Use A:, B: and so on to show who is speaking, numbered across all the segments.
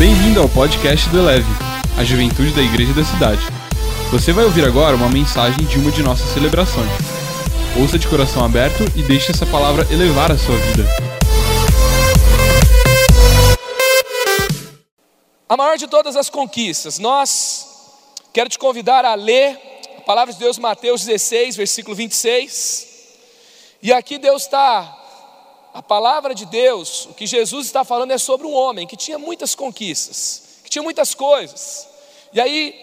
A: Bem-vindo ao podcast do Eleve, a juventude da igreja da cidade. Você vai ouvir agora uma mensagem de uma de nossas celebrações. Ouça de coração aberto e deixe essa palavra elevar a sua vida.
B: A maior de todas as conquistas, nós quero te convidar a ler a palavra de Deus, Mateus 16, versículo 26. E aqui Deus está, a palavra de Deus, o que Jesus está falando é sobre um homem que tinha muitas conquistas, que tinha muitas coisas. E aí,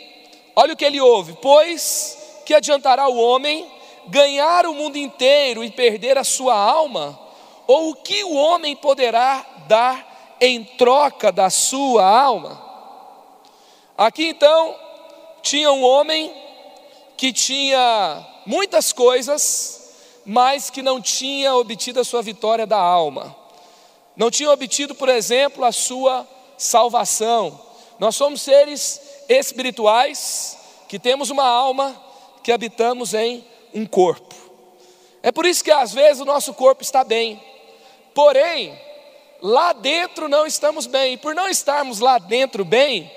B: olha o que ele ouve: Pois que adiantará o homem ganhar o mundo inteiro e perder a sua alma? Ou o que o homem poderá dar em troca da sua alma. Aqui então tinha um homem que tinha muitas coisas, mas que não tinha obtido a sua vitória da alma. Não tinha obtido, por exemplo, a sua salvação. Nós somos seres espirituais que temos uma alma que habitamos em um corpo. É por isso que às vezes o nosso corpo está bem, porém, lá dentro não estamos bem. E por não estarmos lá dentro bem,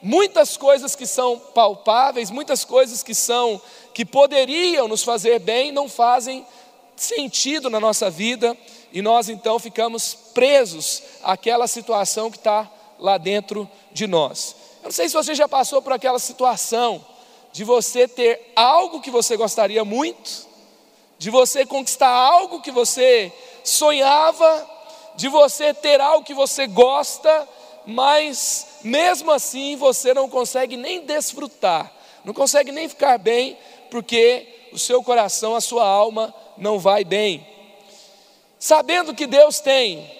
B: muitas coisas que são palpáveis, muitas coisas que são que poderiam nos fazer bem, não fazem sentido na nossa vida e nós então ficamos presos àquela situação que está lá dentro de nós. Eu não sei se você já passou por aquela situação de você ter algo que você gostaria muito, de você conquistar algo que você sonhava, de você ter algo que você gosta, mas mesmo assim você não consegue nem desfrutar, não consegue nem ficar bem, porque o seu coração, a sua alma não vai bem. Sabendo que Deus tem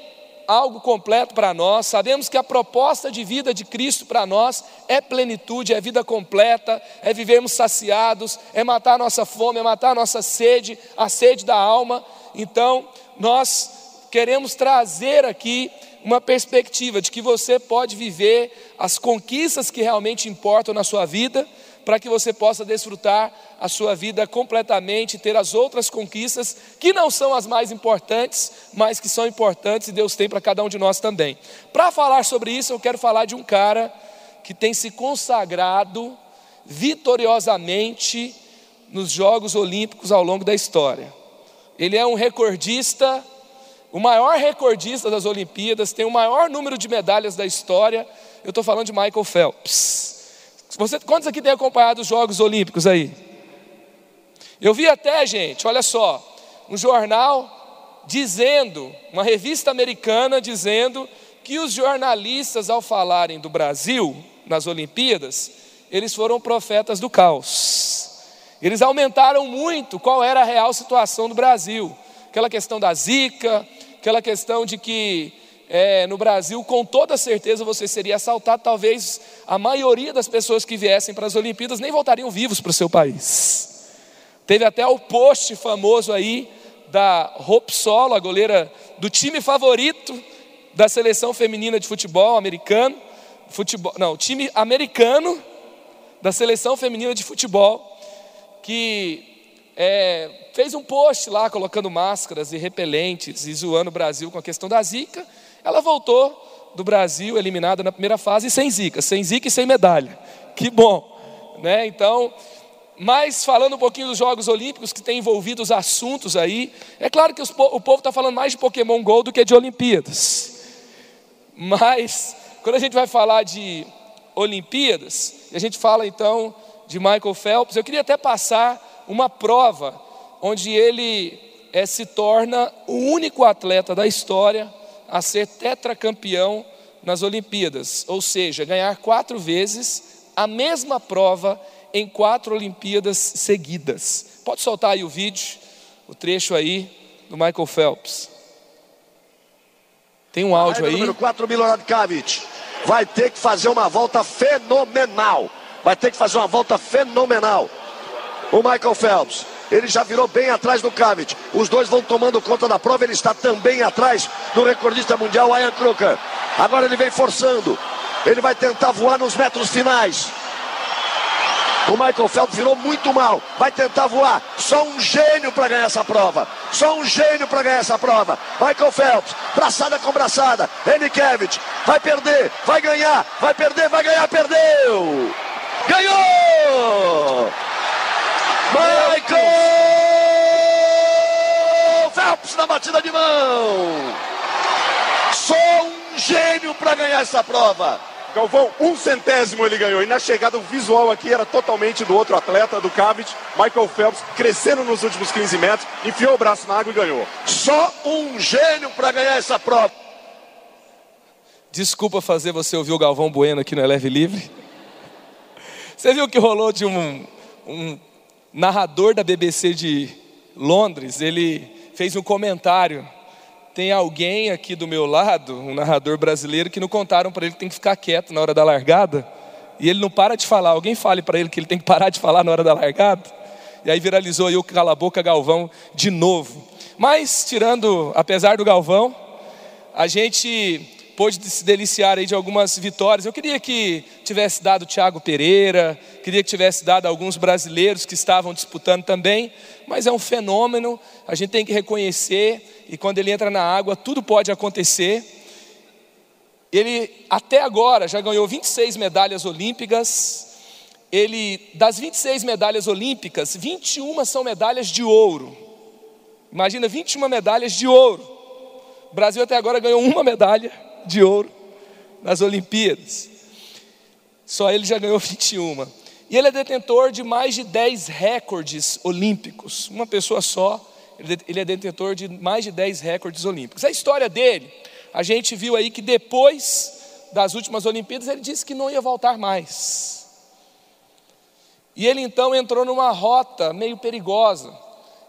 B: algo completo para nós, sabemos que a proposta de vida de Cristo para nós é plenitude, é vida completa, é vivermos saciados, é matar a nossa fome, é matar a nossa sede, a sede da alma. Então, nós queremos trazer aqui uma perspectiva de que você pode viver as conquistas que realmente importam na sua vida, para que você possa desfrutar a sua vida completamente, ter as outras conquistas que não são as mais importantes, mas que são importantes e Deus tem para cada um de nós também. Para falar sobre isso, eu quero falar de um cara que tem se consagrado vitoriosamente nos Jogos Olímpicos ao longo da história. Ele é um recordista, o maior recordista das Olimpíadas, tem o maior número de medalhas da história. Eu estou falando de Michael Phelps. Você, quantos aqui têm acompanhado os Jogos Olímpicos aí? Eu vi até, gente, olha só, um jornal dizendo, uma revista americana dizendo que os jornalistas, ao falarem do Brasil nas Olimpíadas, eles foram profetas do caos. Eles aumentaram muito qual era a real situação do Brasil. Aquela questão da zika, aquela questão de que é, no Brasil, com toda certeza você seria assaltado. Talvez a maioria das pessoas que viessem para as Olimpíadas nem voltariam vivos para o seu país. Teve até o post famoso aí da Hope Solo, a goleira do time favorito da seleção feminina de futebol americano, futebol, não, time americano da seleção feminina de futebol, que é, fez um post lá colocando máscaras e repelentes e zoando o Brasil com a questão da Zika. Ela voltou do Brasil eliminada na primeira fase sem zica, sem zica e sem medalha. Que bom, né? Então, mas falando um pouquinho dos Jogos Olímpicos que tem envolvido os assuntos aí, é claro que o povo está falando mais de Pokémon Go do que de Olimpíadas. Mas quando a gente vai falar de Olimpíadas, a gente fala então de Michael Phelps, eu queria até passar uma prova onde ele é, se torna o único atleta da história a ser tetracampeão nas Olimpíadas, ou seja, ganhar quatro vezes a mesma prova em quatro Olimpíadas seguidas. Pode soltar aí o vídeo, o trecho aí do Michael Phelps. Tem um áudio aí.
C: Número 4, Milorad Kavic. Vai ter que fazer uma volta fenomenal. Vai ter que fazer uma volta fenomenal. O Michael Phelps. Ele já virou bem atrás do Kavic. Os dois vão tomando conta da prova. Ele está também atrás do recordista mundial, Ian Kruger. Agora ele vem forçando. Ele vai tentar voar nos metros finais. O Michael Phelps virou muito mal. Vai tentar voar. Só um gênio para ganhar essa prova. Só um gênio para ganhar essa prova. Michael Phelps, braçada com braçada. Enikevich, vai perder, vai ganhar, vai perder, vai ganhar, perdeu. Ganhou! Michael Phelps na batida de mão. Só um gênio para ganhar essa prova.
D: Galvão, um centésimo ele ganhou. E na chegada, o visual aqui era totalmente do outro atleta, do Cavit, Michael Phelps, crescendo nos últimos 15 metros, enfiou o braço na água e ganhou.
C: Só um gênio para ganhar essa prova.
B: Desculpa fazer você ouvir o Galvão Bueno aqui no Eleve Livre. Você viu que rolou de um, um narrador da BBC de Londres? Ele fez um comentário tem alguém aqui do meu lado, um narrador brasileiro, que não contaram para ele que tem que ficar quieto na hora da largada. E ele não para de falar. Alguém fale para ele que ele tem que parar de falar na hora da largada. E aí viralizou aí o Cala a Boca Galvão de novo. Mas, tirando, apesar do Galvão, a gente pôde se deliciar aí de algumas vitórias. Eu queria que tivesse dado Thiago Pereira, queria que tivesse dado alguns brasileiros que estavam disputando também, mas é um fenômeno, a gente tem que reconhecer, e quando ele entra na água, tudo pode acontecer. Ele até agora já ganhou 26 medalhas olímpicas. Ele das 26 medalhas olímpicas, 21 são medalhas de ouro. Imagina 21 medalhas de ouro. O Brasil até agora ganhou uma medalha de ouro nas Olimpíadas. Só ele já ganhou 21. E ele é detentor de mais de 10 recordes olímpicos. Uma pessoa só, ele é detentor de mais de 10 recordes olímpicos. A história dele, a gente viu aí que depois das últimas Olimpíadas, ele disse que não ia voltar mais. E ele então entrou numa rota meio perigosa.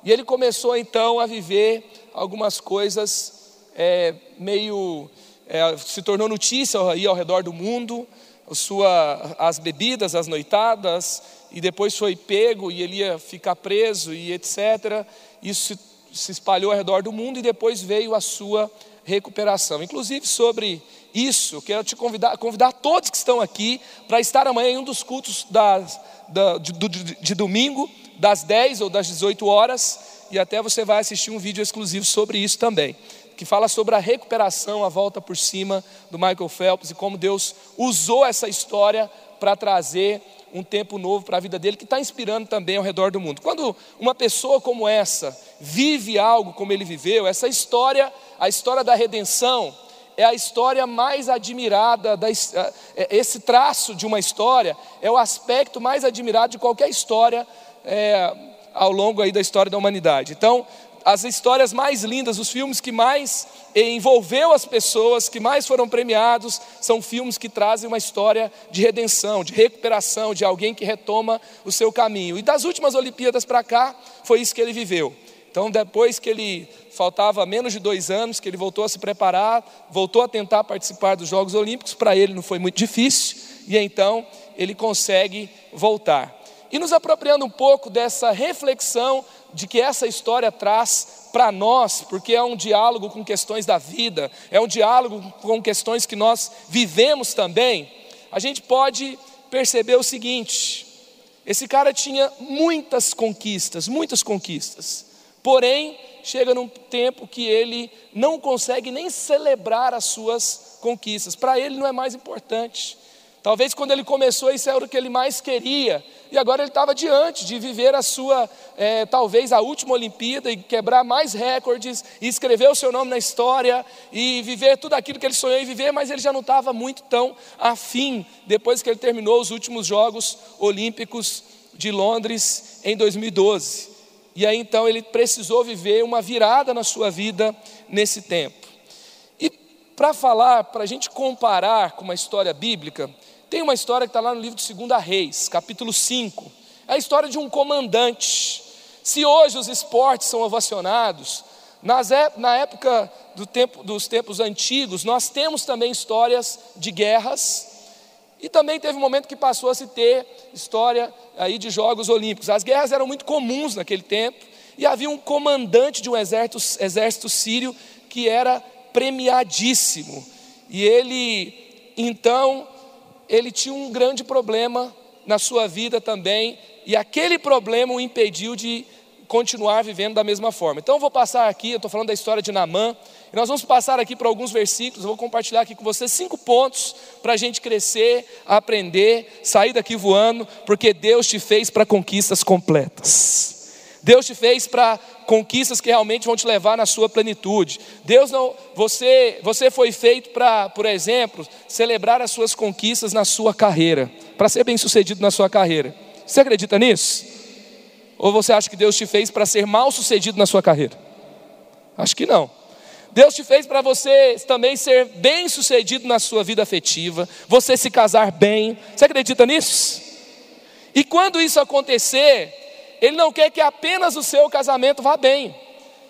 B: E ele começou então a viver algumas coisas é, meio é, se tornou notícia aí ao redor do mundo, sua, as bebidas, as noitadas, e depois foi pego e ele ia ficar preso e etc. Isso se, se espalhou ao redor do mundo e depois veio a sua recuperação. Inclusive sobre isso, quero te convidar, convidar todos que estão aqui para estar amanhã em um dos cultos das, da, de, de, de domingo, das 10 ou das 18 horas, e até você vai assistir um vídeo exclusivo sobre isso também que fala sobre a recuperação, a volta por cima do Michael Phelps e como Deus usou essa história para trazer um tempo novo para a vida dele, que está inspirando também ao redor do mundo. Quando uma pessoa como essa vive algo como ele viveu, essa história, a história da redenção, é a história mais admirada, da, é, esse traço de uma história é o aspecto mais admirado de qualquer história é, ao longo aí da história da humanidade. Então, as histórias mais lindas, os filmes que mais envolveu as pessoas, que mais foram premiados, são filmes que trazem uma história de redenção, de recuperação, de alguém que retoma o seu caminho. E das últimas Olimpíadas para cá, foi isso que ele viveu. Então, depois que ele faltava menos de dois anos, que ele voltou a se preparar, voltou a tentar participar dos Jogos Olímpicos, para ele não foi muito difícil, e então ele consegue voltar. E nos apropriando um pouco dessa reflexão de que essa história traz para nós, porque é um diálogo com questões da vida, é um diálogo com questões que nós vivemos também, a gente pode perceber o seguinte: esse cara tinha muitas conquistas, muitas conquistas, porém, chega num tempo que ele não consegue nem celebrar as suas conquistas, para ele não é mais importante. Talvez quando ele começou, isso era o que ele mais queria, e agora ele estava diante de viver a sua, é, talvez a última Olimpíada e quebrar mais recordes, e escrever o seu nome na história, e viver tudo aquilo que ele sonhou em viver, mas ele já não estava muito tão afim, depois que ele terminou os últimos Jogos Olímpicos de Londres em 2012. E aí então ele precisou viver uma virada na sua vida nesse tempo. E para falar, para a gente comparar com uma história bíblica, tem uma história que está lá no livro de 2 Reis, capítulo 5. É a história de um comandante. Se hoje os esportes são ovacionados, na época do tempo, dos tempos antigos, nós temos também histórias de guerras, e também teve um momento que passou a se ter história aí de Jogos Olímpicos. As guerras eram muito comuns naquele tempo, e havia um comandante de um exército, exército sírio que era premiadíssimo. E ele, então, ele tinha um grande problema na sua vida também, e aquele problema o impediu de continuar vivendo da mesma forma. Então eu vou passar aqui, eu estou falando da história de Naamã, e nós vamos passar aqui para alguns versículos, eu vou compartilhar aqui com você cinco pontos para a gente crescer, aprender, sair daqui voando, porque Deus te fez para conquistas completas. Deus te fez para conquistas que realmente vão te levar na sua plenitude. Deus não, você, você foi feito para, por exemplo, celebrar as suas conquistas na sua carreira, para ser bem-sucedido na sua carreira. Você acredita nisso? Ou você acha que Deus te fez para ser mal-sucedido na sua carreira? Acho que não. Deus te fez para você também ser bem-sucedido na sua vida afetiva, você se casar bem. Você acredita nisso? E quando isso acontecer, ele não quer que apenas o seu casamento vá bem.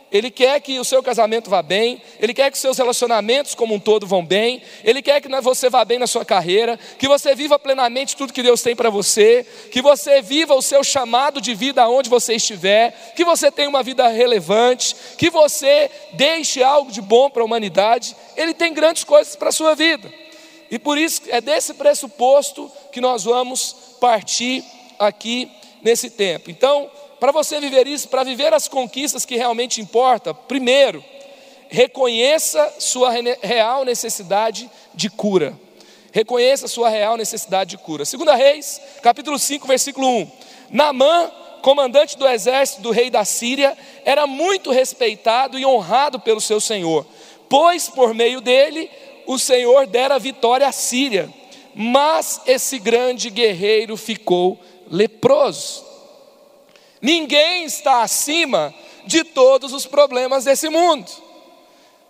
B: Ele quer que o seu casamento vá bem, ele quer que os seus relacionamentos como um todo vão bem, ele quer que você vá bem na sua carreira, que você viva plenamente tudo que Deus tem para você, que você viva o seu chamado de vida aonde você estiver, que você tenha uma vida relevante, que você deixe algo de bom para a humanidade. Ele tem grandes coisas para a sua vida. E por isso é desse pressuposto que nós vamos partir aqui nesse tempo. Então, para você viver isso, para viver as conquistas que realmente importam, primeiro, reconheça sua real necessidade de cura. Reconheça sua real necessidade de cura. Segunda Reis, capítulo 5, versículo 1. Naamã, comandante do exército do rei da Síria, era muito respeitado e honrado pelo seu senhor, pois por meio dele o Senhor dera vitória à Síria. Mas esse grande guerreiro ficou leproso. Ninguém está acima de todos os problemas desse mundo.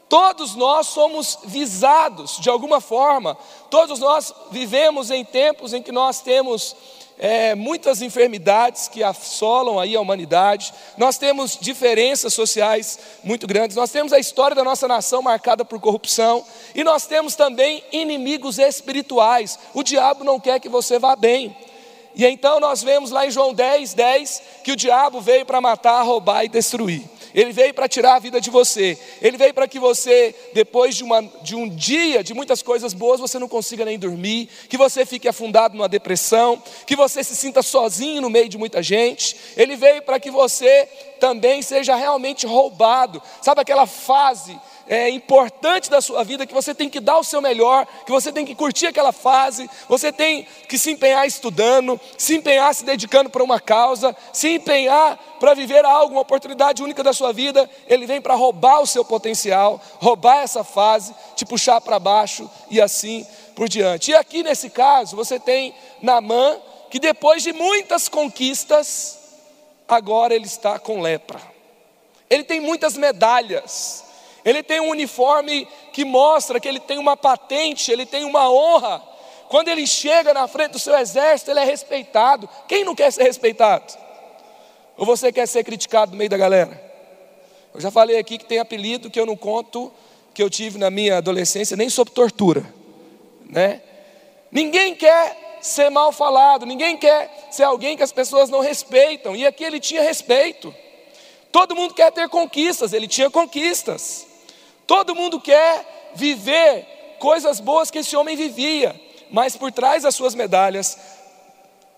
B: Todos nós somos visados de alguma forma, todos nós vivemos em tempos em que nós temos é, muitas enfermidades que assolam aí a humanidade, nós temos diferenças sociais muito grandes, nós temos a história da nossa nação marcada por corrupção, e nós temos também inimigos espirituais. O diabo não quer que você vá bem. E então nós vemos lá em João 10, 10, que o diabo veio para matar, roubar e destruir. Ele veio para tirar a vida de você. Ele veio para que você, depois de, uma, de um dia de muitas coisas boas, você não consiga nem dormir, que você fique afundado numa depressão, que você se sinta sozinho no meio de muita gente. Ele veio para que você também seja realmente roubado. Sabe aquela fase é, importante da sua vida, que você tem que dar o seu melhor, que você tem que curtir aquela fase, você tem que se empenhar estudando, se empenhar se dedicando para uma causa, se empenhar para viver algo, uma oportunidade única da sua vida. Ele vem para roubar o seu potencial, roubar essa fase, te puxar para baixo e assim por diante. E aqui nesse caso, você tem Namã, que depois de muitas conquistas, agora ele está com lepra. Ele tem muitas medalhas, ele tem um uniforme que mostra que ele tem uma patente, ele tem uma honra. Quando ele chega na frente do seu exército, ele é respeitado. Quem não quer ser respeitado? Ou você quer ser criticado no meio da galera? Eu já falei aqui que tem apelido que eu não conto, que eu tive na minha adolescência, nem sob tortura, né? Ninguém quer ser mal falado, ninguém quer ser alguém que as pessoas não respeitam, e aqui ele tinha respeito. Todo mundo quer ter conquistas, ele tinha conquistas. Todo mundo quer viver coisas boas que esse homem vivia, mas por trás das suas medalhas,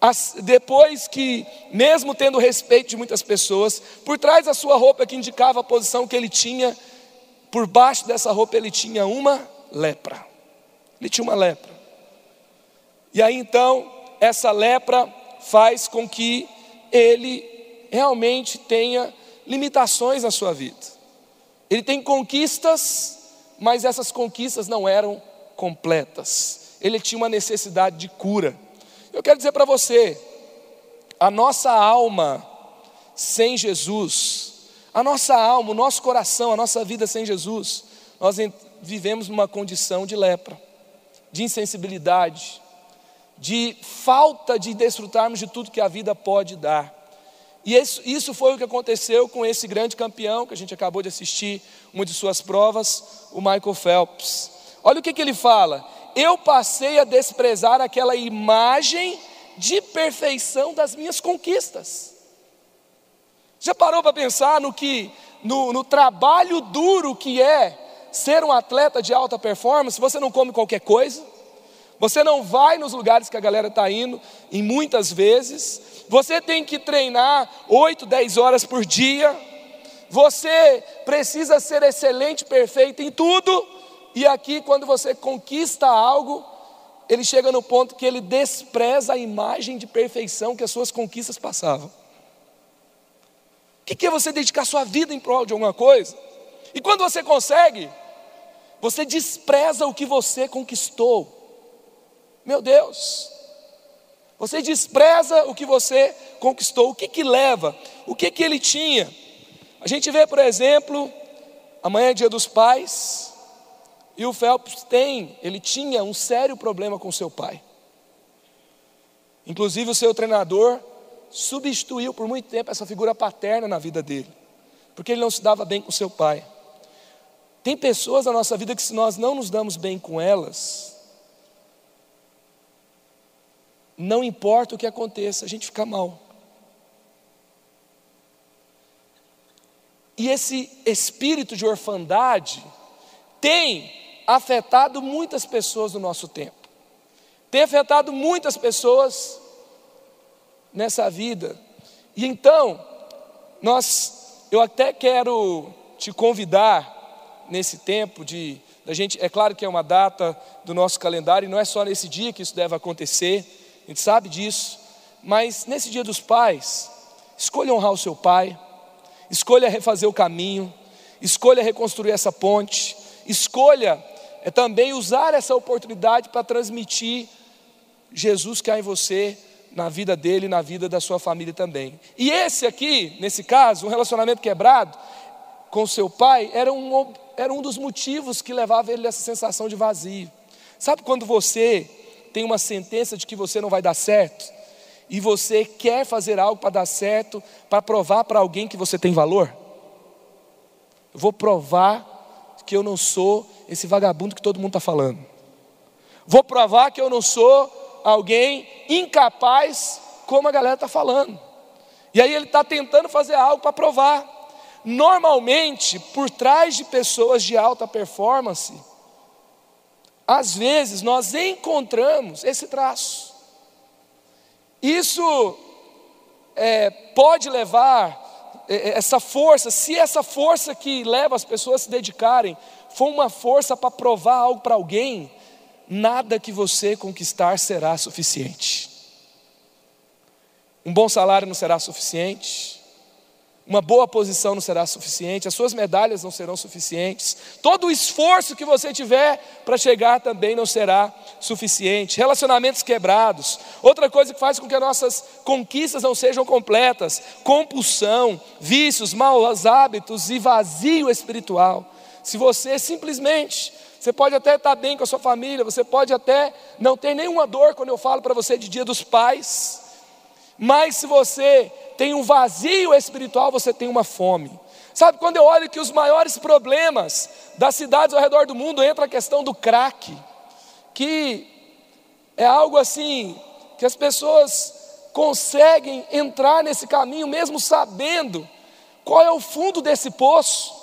B: as, depois que, mesmo tendo respeito de muitas pessoas, por trás da sua roupa que indicava a posição que ele tinha, por baixo dessa roupa ele tinha uma lepra. Ele tinha uma lepra. E aí então, essa lepra faz com que ele realmente tenha limitações na sua vida. Ele tem conquistas, mas essas conquistas não eram completas. Ele tinha uma necessidade de cura. Eu quero dizer para você, a nossa alma sem Jesus, a nossa alma, o nosso coração, a nossa vida sem Jesus, nós vivemos numa condição de lepra, de insensibilidade, de falta de desfrutarmos de tudo que a vida pode dar. E isso, isso foi o que aconteceu com esse grande campeão que a gente acabou de assistir, uma de suas provas, o Michael Phelps. Olha o que, que ele fala: eu passei a desprezar aquela imagem de perfeição das minhas conquistas. Já parou para pensar no que, no, no trabalho duro que é ser um atleta de alta performance? Você não come qualquer coisa, Você não vai nos lugares que a galera está indo, em muitas vezes. Você tem que treinar 8, 10 horas por dia. Você precisa ser excelente, perfeito em tudo. E aqui, quando você conquista algo, ele chega no ponto que ele despreza a imagem de perfeição que as suas conquistas passavam. O que é você dedicar sua vida em prol de alguma coisa? E quando você consegue, você despreza o que você conquistou. Meu Deus, você despreza o que você conquistou. O que que leva? O que que ele tinha? A gente vê, por exemplo, amanhã é dia dos pais, e o Phelps tem, ele tinha um sério problema com seu pai. Inclusive o seu treinador substituiu por muito tempo essa figura paterna na vida dele, porque ele não se dava bem com seu pai. Tem pessoas na nossa vida que, se nós não nos damos bem com elas, não importa o que aconteça, a gente fica mal. E esse espírito de orfandade tem afetado muitas pessoas no nosso tempo, tem afetado muitas pessoas nessa vida. E então, nós, eu até quero te convidar nesse tempo de da gente, é claro que é uma data do nosso calendário, e não é só nesse dia que isso deve acontecer, a gente sabe disso, mas nesse dia dos pais, escolha honrar o seu pai, escolha refazer o caminho, escolha reconstruir essa ponte, escolha é, também usar essa oportunidade para transmitir Jesus que há em você, na vida dele e na vida da sua família também. E esse aqui, nesse caso, um relacionamento quebrado com seu pai, era um, era um dos motivos que levava ele a essa sensação de vazio. Sabe quando você tem uma sentença de que você não vai dar certo? E você quer fazer algo para dar certo, para provar para alguém que você tem valor? Eu vou provar que eu não sou esse vagabundo que todo mundo está falando. Vou provar que eu não sou alguém incapaz, como a galera está falando. E aí ele está tentando fazer algo para provar. Normalmente, por trás de pessoas de alta performance, às vezes nós encontramos esse traço. Isso é, pode levar é, é, essa força, se essa força que leva as pessoas a se dedicarem for uma força para provar algo para alguém, nada que você conquistar será suficiente. Um bom salário não será suficiente uma boa posição não será suficiente, as suas medalhas não serão suficientes, todo o esforço que você tiver para chegar também não será suficiente. Relacionamentos quebrados, outra coisa que faz com que as nossas conquistas não sejam completas: compulsão, vícios, maus hábitos e vazio espiritual. Se você simplesmente você pode até estar bem com a sua família, você pode até não ter nenhuma dor quando eu falo para você de dia dos pais, mas se você tem um vazio espiritual, você tem uma fome. Sabe, quando eu olho que os maiores problemas das cidades ao redor do mundo entra a questão do crack, que é algo assim que as pessoas conseguem entrar nesse caminho mesmo sabendo qual é o fundo desse poço,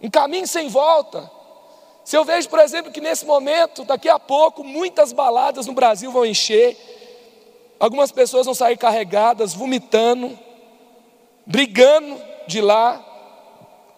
B: um caminho sem volta. Se eu vejo, por exemplo, que nesse momento, daqui a pouco, muitas baladas no Brasil vão encher, Algumas pessoas vão sair carregadas, vomitando, brigando de lá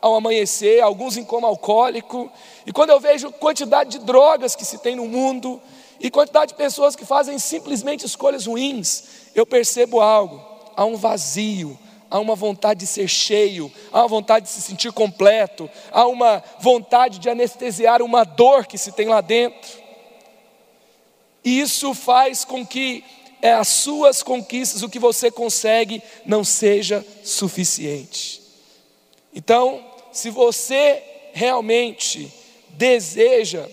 B: ao amanhecer, alguns em coma alcoólico. E quando eu vejo quantidade de drogas que se tem no mundo e quantidade de pessoas que fazem simplesmente escolhas ruins, eu percebo algo, há um vazio, há uma vontade de ser cheio, há uma vontade de se sentir completo, há uma vontade de anestesiar uma dor que se tem lá dentro. E isso faz com que é as suas conquistas, o que você consegue, não seja suficiente. Então, se você realmente deseja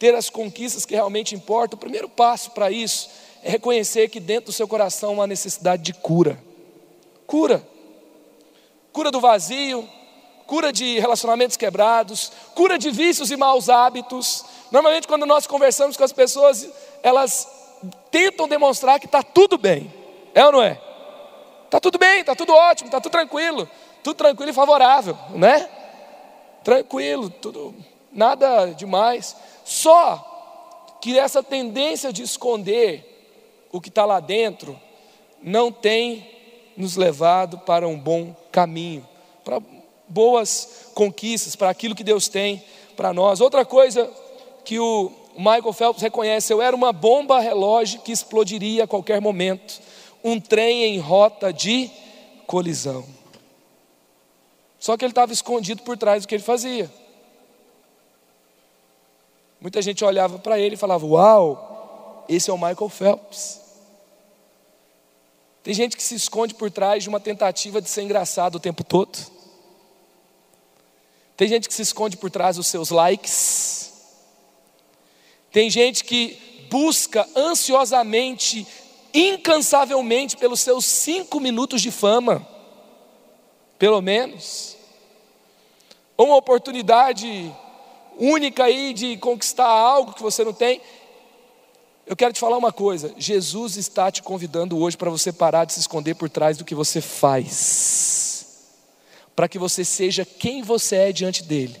B: ter as conquistas que realmente importam, o primeiro passo para isso é reconhecer que dentro do seu coração há uma necessidade de cura. Cura. Cura do vazio, cura de relacionamentos quebrados, cura de vícios e maus hábitos. Normalmente, quando nós conversamos com as pessoas, elas tentam demonstrar que está tudo bem. É ou não é? Está tudo bem, está tudo ótimo, está tudo tranquilo. Tudo tranquilo e favorável, né? Tranquilo, tudo, nada demais. Só que essa tendência de esconder o que está lá dentro não tem nos levado para um bom caminho, para boas conquistas, para aquilo que Deus tem para nós. Outra coisa que o Michael Phelps reconhece: eu era uma bomba relógio que explodiria a qualquer momento, um trem em rota de colisão. Só que ele estava escondido por trás do que ele fazia. Muita gente olhava para ele e falava: Uau, esse é o Michael Phelps. Tem gente que se esconde por trás de uma tentativa de ser engraçado o tempo todo. Tem gente que se esconde por trás dos seus likes. Tem gente que busca ansiosamente, incansavelmente pelos seus cinco minutos de fama, pelo menos. Uma oportunidade única aí de conquistar algo que você não tem. Eu quero te falar uma coisa: Jesus está te convidando hoje para você parar de se esconder por trás do que você faz, para que você seja quem você é diante dEle,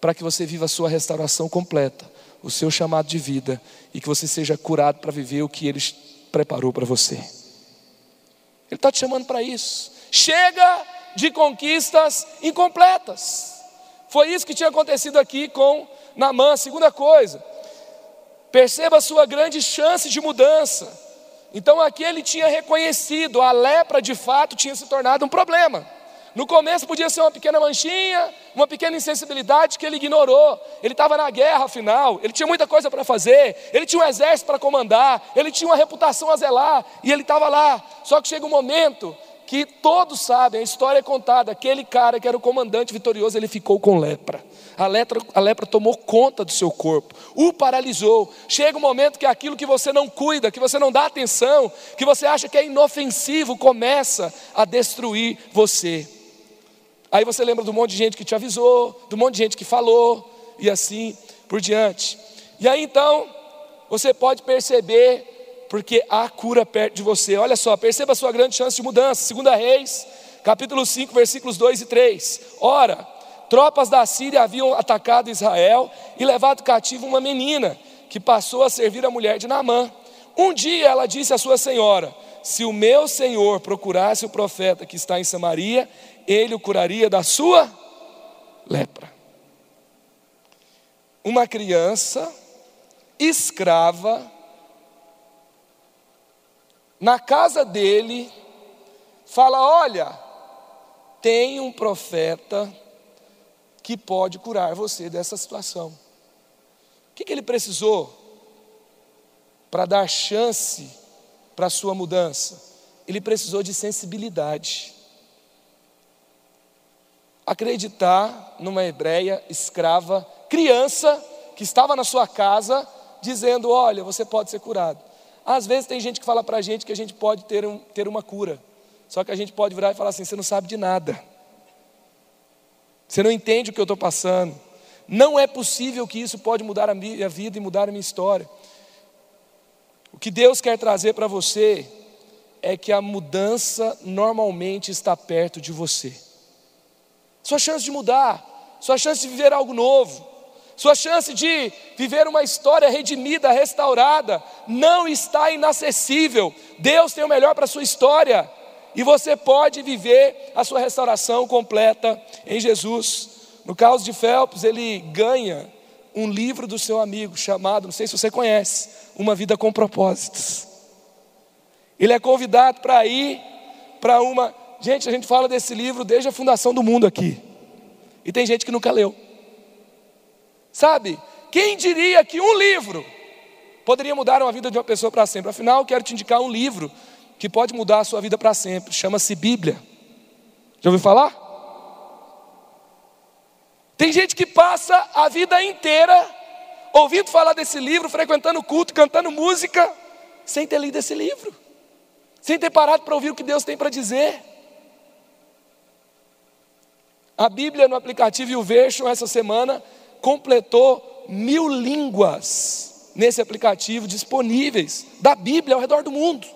B: para que você viva a sua restauração completa, o seu chamado de vida e que você seja curado para viver o que Ele preparou para você. Ele está te chamando para isso. Chega de conquistas incompletas. Foi isso que tinha acontecido aqui com Namã. Segunda coisa, perceba a sua grande chance de mudança. Então aqui ele tinha reconhecido, a lepra de fato tinha se tornado um problema. No começo podia ser uma pequena manchinha, uma pequena insensibilidade que ele ignorou. Ele estava na guerra, afinal, ele tinha muita coisa para fazer, ele tinha um exército para comandar, ele tinha uma reputação a zelar, e ele estava lá. Só que chega um momento que todos sabem, a história é contada, aquele cara que era o comandante vitorioso, ele ficou com lepra. A lepra, a lepra tomou conta do seu corpo, o paralisou. Chega um momento que aquilo que você não cuida, que você não dá atenção, que você acha que é inofensivo, começa a destruir você. Aí você lembra do monte de gente que te avisou, do monte de gente que falou, e assim por diante. E aí então, você pode perceber porque há cura perto de você. Olha só, perceba a sua grande chance de mudança. Segunda Reis, capítulo 5, versículos 2 e 3. Ora, tropas da Síria haviam atacado Israel e levado cativo uma menina, que passou a servir a mulher de Naamã. Um dia ela disse à sua senhora: Se o meu senhor procurasse o profeta que está em Samaria, ele o curaria da sua lepra. Uma criança escrava na casa dele, fala: Olha, tem um profeta que pode curar você dessa situação. O que, que ele precisou para dar chance para sua mudança? Ele precisou de sensibilidade. Acreditar numa hebreia escrava, criança, que estava na sua casa, dizendo: Olha, você pode ser curado. Às vezes tem gente que fala para a gente que a gente pode ter, um, ter uma cura. Só que a gente pode virar e falar assim: você não sabe de nada. Você não entende o que eu estou passando. Não é possível que isso pode mudar a minha vida e mudar a minha história. O que Deus quer trazer para você é que a mudança normalmente está perto de você. Sua chance de mudar, sua chance de viver algo novo, sua chance de viver uma história redimida, restaurada, não está inacessível. Deus tem o melhor para a sua história. E você pode viver a sua restauração completa em Jesus. No caso de Phelps, ele ganha um livro do seu amigo chamado, não sei se você conhece, Uma Vida com Propósitos. Ele é convidado para ir para uma. Gente, a gente fala desse livro desde a fundação do mundo aqui. E tem gente que nunca leu. Sabe? Quem diria que um livro poderia mudar a vida de uma pessoa para sempre? Afinal, quero te indicar um livro que pode mudar a sua vida para sempre. Chama-se Bíblia. Já ouviu falar? Tem gente que passa a vida inteira ouvindo falar desse livro, frequentando culto, cantando música, sem ter lido esse livro, sem ter parado para ouvir o que Deus tem para dizer. A Bíblia no aplicativo e o Version essa semana completou mil línguas nesse aplicativo disponíveis da Bíblia ao redor do mundo.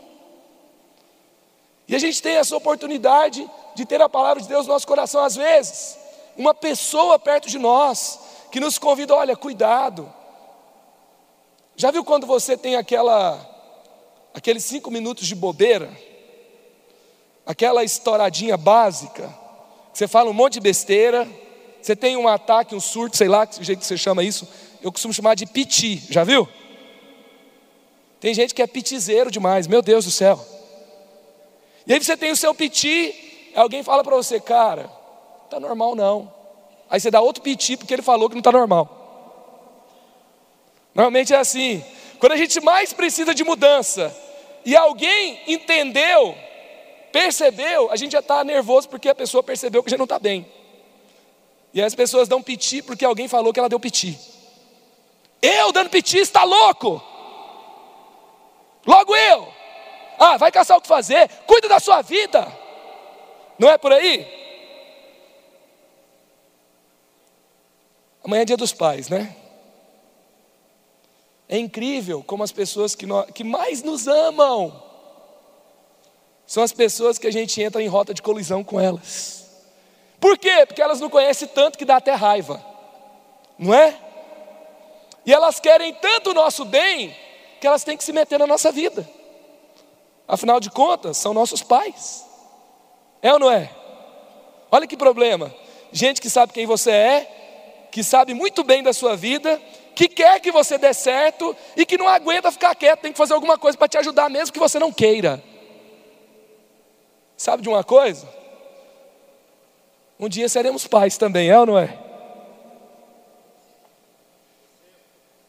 B: E a gente tem essa oportunidade de ter a palavra de Deus no nosso coração às vezes. Uma pessoa perto de nós que nos convida, olha, cuidado. Já viu quando você tem aquela aqueles cinco minutos de bobeira? Aquela estouradinha básica, você fala um monte de besteira, você tem um ataque, um surto, sei lá, que jeito que você chama isso, eu costumo chamar de piti, já viu? Tem gente que é pitizeiro demais, meu Deus do céu. E aí você tem o seu piti, alguém fala para você, cara, tá normal não. Aí você dá outro piti porque ele falou que não está normal. Normalmente é assim. Quando a gente mais precisa de mudança e alguém entendeu, percebeu, a gente já está nervoso porque a pessoa percebeu que já não está bem. E as pessoas dão piti porque alguém falou que ela deu piti. Eu dando piti está louco. Logo eu. Ah, vai caçar o que fazer, cuida da sua vida. Não é por aí? Amanhã é dia dos pais, né? É incrível como as pessoas que, nós, que mais nos amam são as pessoas que a gente entra em rota de colisão com elas. Por quê? Porque elas não conhecem tanto que dá até raiva, não é? E elas querem tanto o nosso bem que elas têm que se meter na nossa vida. Afinal de contas, são nossos pais. É ou não é? Olha que problema. Gente que sabe quem você é, que sabe muito bem da sua vida, que quer que você dê certo e que não aguenta ficar quieto, tem que fazer alguma coisa para te ajudar, mesmo que você não queira. Sabe de uma coisa? Um dia seremos pais também, é ou não é?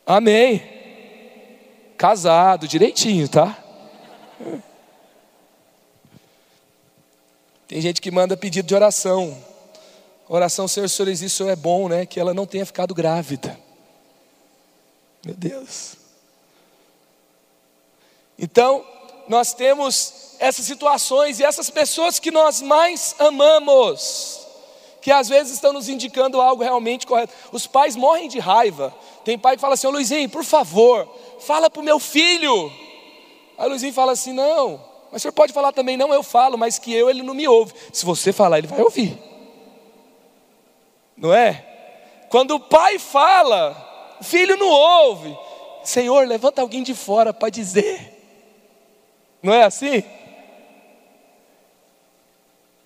B: Amém casado, direitinho, tá? Tem gente que manda pedido de oração. Oração, Senhor, Senhor, isso é bom, né? Que ela não tenha ficado grávida. Meu Deus. Então, nós temos essas situações e essas pessoas que nós mais amamos, que às vezes estão nos indicando algo realmente correto. Os pais morrem de raiva. Tem pai que fala assim: Ô Luizinho, por favor, fala para o meu filho. Aí o Luizinho fala assim: não, mas o senhor pode falar também, não, eu falo, mas que eu, ele não me ouve. Se você falar, ele vai ouvir. Não é? Quando o pai fala, o filho não ouve. Senhor, levanta alguém de fora para dizer. Não é assim?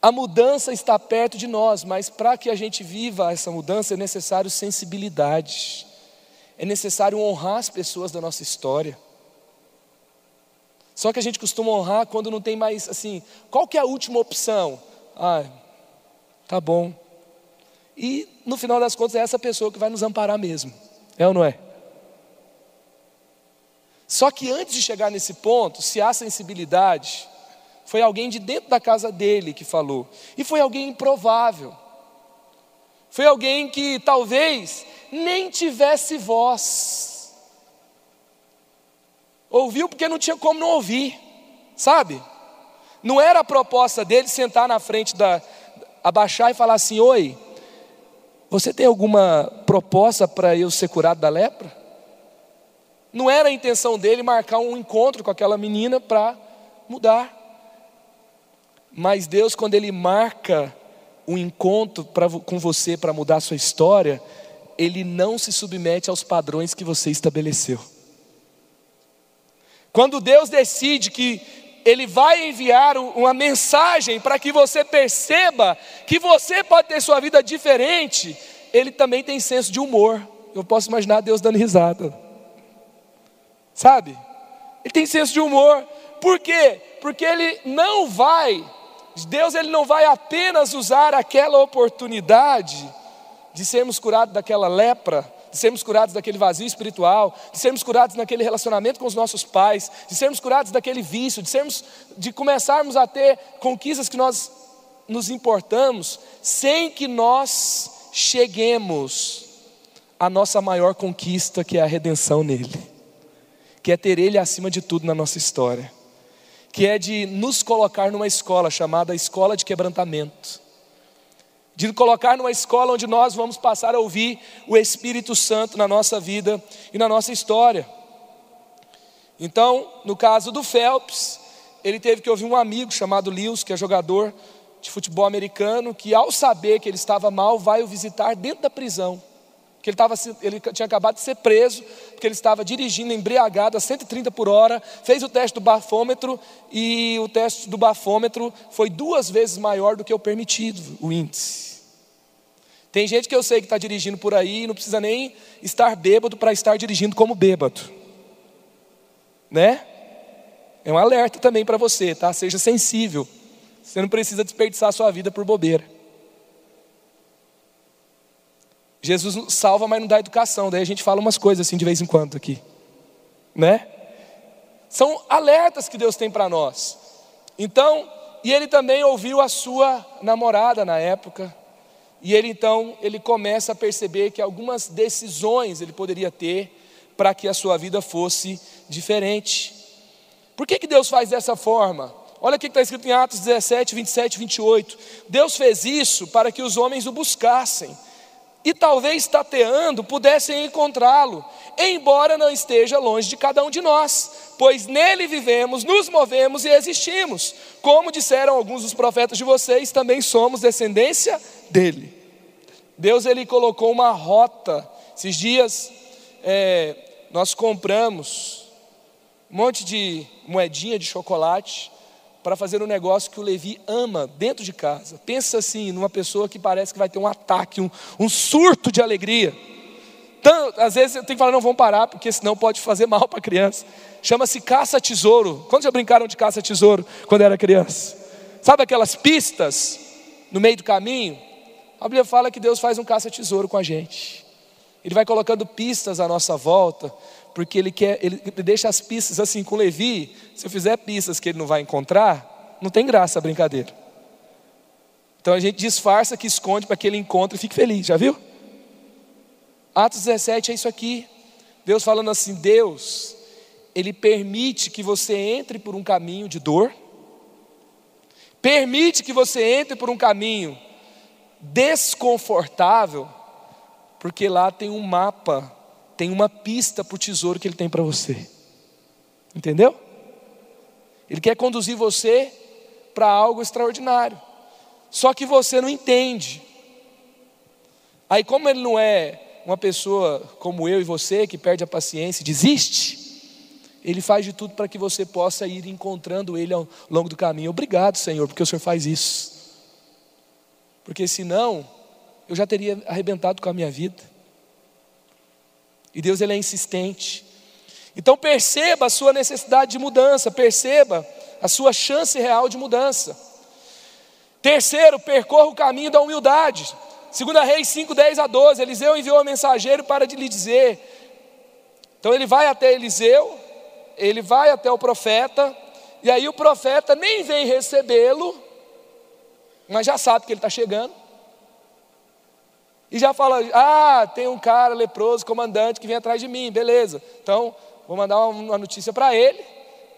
B: A mudança está perto de nós, mas para que a gente viva essa mudança é necessário sensibilidade é necessário honrar as pessoas da nossa história. Só que a gente costuma honrar quando não tem mais, assim, qual que é a última opção? Ah, tá bom. E no final das contas é essa pessoa que vai nos amparar mesmo. É ou não é? Só que antes de chegar nesse ponto, se há sensibilidade, foi alguém de dentro da casa dele que falou. E foi alguém improvável. Foi alguém que talvez nem tivesse voz. Ouviu porque não tinha como não ouvir, sabe? Não era a proposta dele sentar na frente da. abaixar e falar assim: Oi, você tem alguma proposta para eu ser curado da lepra? Não era a intenção dele marcar um encontro com aquela menina para mudar. Mas Deus, quando Ele marca um encontro pra, com você para mudar a sua história, ele não se submete aos padrões que você estabeleceu. Quando Deus decide que Ele vai enviar uma mensagem para que você perceba que você pode ter sua vida diferente, Ele também tem senso de humor. Eu posso imaginar Deus dando risada. Sabe? Ele tem senso de humor. Por quê? Porque Ele não vai, Deus ele não vai apenas usar aquela oportunidade de sermos curados daquela lepra, de sermos curados daquele vazio espiritual, de sermos curados naquele relacionamento com os nossos pais, de sermos curados daquele vício, de sermos, de começarmos a ter conquistas que nós nos importamos, sem que nós cheguemos à nossa maior conquista, que é a redenção nele, que é ter ele acima de tudo na nossa história, que é de nos colocar numa escola chamada escola de quebrantamento de colocar numa escola onde nós vamos passar a ouvir o Espírito Santo na nossa vida e na nossa história. Então, no caso do Phelps, ele teve que ouvir um amigo chamado Lewis, que é jogador de futebol americano, que ao saber que ele estava mal, vai o visitar dentro da prisão, que ele, tava, ele tinha acabado de ser preso, porque ele estava dirigindo embriagado a 130 por hora, fez o teste do bafômetro e o teste do bafômetro foi duas vezes maior do que o permitido, o índice. Tem gente que eu sei que está dirigindo por aí e não precisa nem estar bêbado para estar dirigindo como bêbado, né? É um alerta também para você, tá? Seja sensível. Você não precisa desperdiçar a sua vida por bobeira. Jesus salva, mas não dá educação. Daí a gente fala umas coisas assim de vez em quando aqui, né? São alertas que Deus tem para nós. Então, e ele também ouviu a sua namorada na época. E ele então, ele começa a perceber que algumas decisões ele poderia ter para que a sua vida fosse diferente. Por que, que Deus faz dessa forma? Olha o que está escrito em Atos 17, 27 28. Deus fez isso para que os homens o buscassem e talvez tateando pudessem encontrá-lo, embora não esteja longe de cada um de nós, pois nele vivemos, nos movemos e existimos. Como disseram alguns dos profetas de vocês, também somos descendência dele. Deus ele colocou uma rota. Esses dias é, nós compramos um monte de moedinha de chocolate para fazer um negócio que o Levi ama dentro de casa. Pensa assim, numa pessoa que parece que vai ter um ataque, um, um surto de alegria. Então, às vezes eu tenho que falar, não, vamos parar, porque senão pode fazer mal para a criança. Chama-se caça-tesouro. Quantos já brincaram de caça-tesouro quando era criança? Sabe aquelas pistas no meio do caminho? A Bíblia fala que Deus faz um caça-tesouro com a gente. Ele vai colocando pistas à nossa volta porque ele quer, ele deixa as pistas assim com Levi. Se eu fizer pistas que ele não vai encontrar, não tem graça a brincadeira. Então a gente disfarça que esconde para que ele encontre e fique feliz, já viu? Atos 17 é isso aqui. Deus falando assim: Deus, Ele permite que você entre por um caminho de dor, permite que você entre por um caminho desconfortável, porque lá tem um mapa tem uma pista para o tesouro que Ele tem para você. Entendeu? Ele quer conduzir você para algo extraordinário. Só que você não entende. Aí, como ele não é uma pessoa como eu e você, que perde a paciência e desiste, ele faz de tudo para que você possa ir encontrando ele ao longo do caminho. Obrigado, Senhor, porque o Senhor faz isso. Porque senão, eu já teria arrebentado com a minha vida. E Deus ele é insistente. Então perceba a sua necessidade de mudança, perceba a sua chance real de mudança. Terceiro, percorra o caminho da humildade. Segunda Reis 5, 10 a 12, Eliseu enviou um mensageiro para lhe dizer. Então ele vai até Eliseu, ele vai até o profeta, e aí o profeta nem vem recebê-lo, mas já sabe que ele está chegando. E já fala: ah, tem um cara leproso, comandante, que vem atrás de mim, beleza. Então, vou mandar uma notícia para ele,